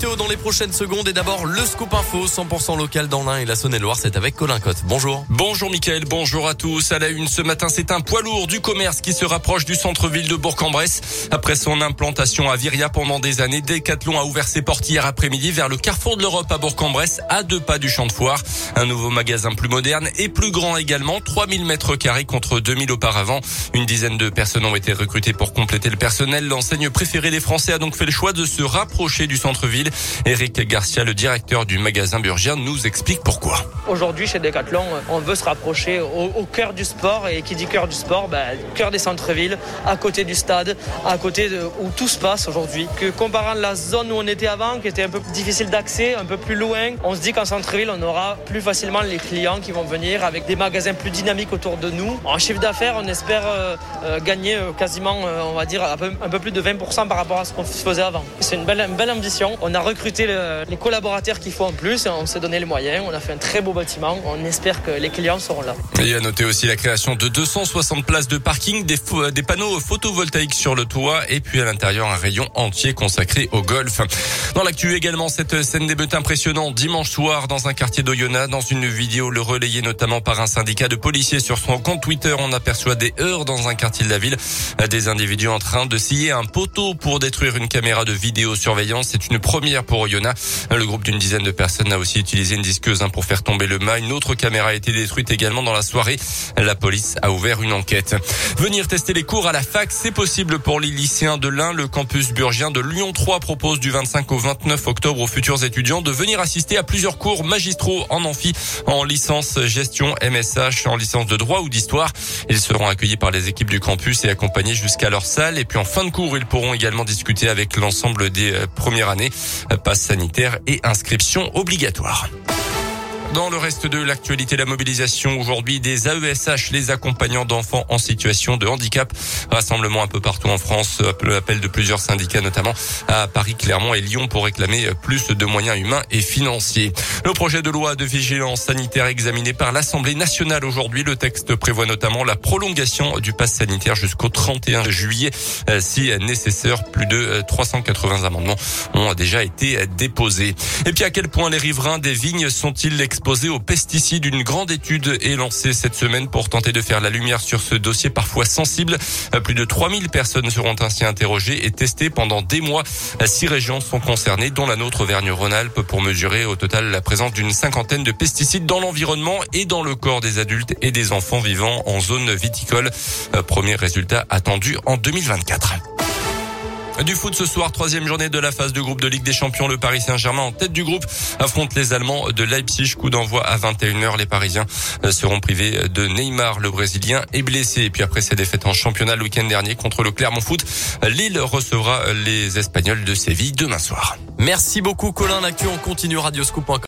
Dans les prochaines secondes et d'abord le scoop info 100% local dans l'Ain et la Saône-et-Loire, c'est avec Colin Cotte. Bonjour. Bonjour Mickaël, bonjour à tous. À la une ce matin, c'est un poids lourd du commerce qui se rapproche du centre-ville de Bourg-en-Bresse. Après son implantation à Viria pendant des années, Decathlon a ouvert ses portes hier après-midi vers le carrefour de l'Europe à Bourg-en-Bresse, à deux pas du champ de foire. Un nouveau magasin plus moderne et plus grand également, 3000 mètres carrés contre 2000 auparavant. Une dizaine de personnes ont été recrutées pour compléter le personnel. L'enseigne préférée des Français a donc fait le choix de se rapprocher du centre-ville. Eric Garcia, le directeur du magasin Burgien, nous explique pourquoi. Aujourd'hui, chez Decathlon, on veut se rapprocher au, cœur du sport. Et qui dit cœur du sport, ben, cœur des centres-villes, à côté du stade, à côté où tout se passe aujourd'hui. Comparant la zone où on était avant, qui était un peu difficile d'accès, un peu plus loin, on se dit qu'en centre-ville, on aura plus facilement les clients qui vont venir avec des magasins plus dynamiques autour de nous. En chiffre d'affaires, on espère euh, euh, gagner euh, quasiment, on va dire, un peu, un peu, plus de 20% par rapport à ce qu'on faisait avant. C'est une belle, une belle ambition. On a recruté les collaborateurs qu'il faut en plus. On s'est donné les moyens. On a fait un très beau bâtiment. On espère que les clients seront là. Et à noter aussi la création de 260 places de parking, des, des panneaux photovoltaïques sur le toit et puis à l'intérieur un rayon entier consacré au golf. Dans l'actu également, cette scène d'émeute impressionnante dimanche soir dans un quartier d'Oyonnax. Dans une vidéo le relayée notamment par un syndicat de policiers sur son compte Twitter, on aperçoit des heurts dans un quartier de la ville. Des individus en train de scier un poteau pour détruire une caméra de vidéosurveillance. C'est une première pour le groupe d'une dizaine de personnes a aussi utilisé une disqueuse hein, pour faire tomber le mât. Une autre caméra a été détruite également dans la soirée. La police a ouvert une enquête. Venir tester les cours à la fac, c'est possible pour les lycéens de l'Ain. Le campus burgien de Lyon 3 propose du 25 au 29 octobre aux futurs étudiants de venir assister à plusieurs cours magistraux en amphi, en licence gestion MSH, en licence de droit ou d'histoire. Ils seront accueillis par les équipes du campus et accompagnés jusqu'à leur salle. Et puis en fin de cours, ils pourront également discuter avec l'ensemble des euh, premières années sanitaire et inscription obligatoire. Dans le reste de l'actualité, la mobilisation aujourd'hui des AESH, les accompagnants d'enfants en situation de handicap. Rassemblement un peu partout en France, appel de plusieurs syndicats, notamment à Paris, Clermont et Lyon pour réclamer plus de moyens humains et financiers. Le projet de loi de vigilance sanitaire examiné par l'Assemblée nationale aujourd'hui. Le texte prévoit notamment la prolongation du pass sanitaire jusqu'au 31 juillet. Euh, si nécessaire, plus de 380 amendements ont déjà été déposés. Et puis à quel point les riverains des vignes sont-ils exposés aux pesticides. Une grande étude est lancée cette semaine pour tenter de faire la lumière sur ce dossier parfois sensible. Plus de 3000 personnes seront ainsi interrogées et testées pendant des mois. Six régions sont concernées, dont la nôtre Auvergne-Rhône-Alpes, pour mesurer au total la présence d'une cinquantaine de pesticides dans l'environnement et dans le corps des adultes et des enfants vivant en zone viticole. Premier résultat attendu en 2024. Du foot ce soir, troisième journée de la phase de groupe de Ligue des Champions. Le Paris Saint-Germain en tête du groupe affronte les Allemands de Leipzig. Coup d'envoi à 21h. Les Parisiens euh, seront privés de Neymar. Le Brésilien est blessé. Et puis après ses défaites en championnat le week-end dernier contre le Clermont Foot, Lille recevra les Espagnols de Séville demain soir. Merci beaucoup Colin. L'actu on continue radioscoop.com.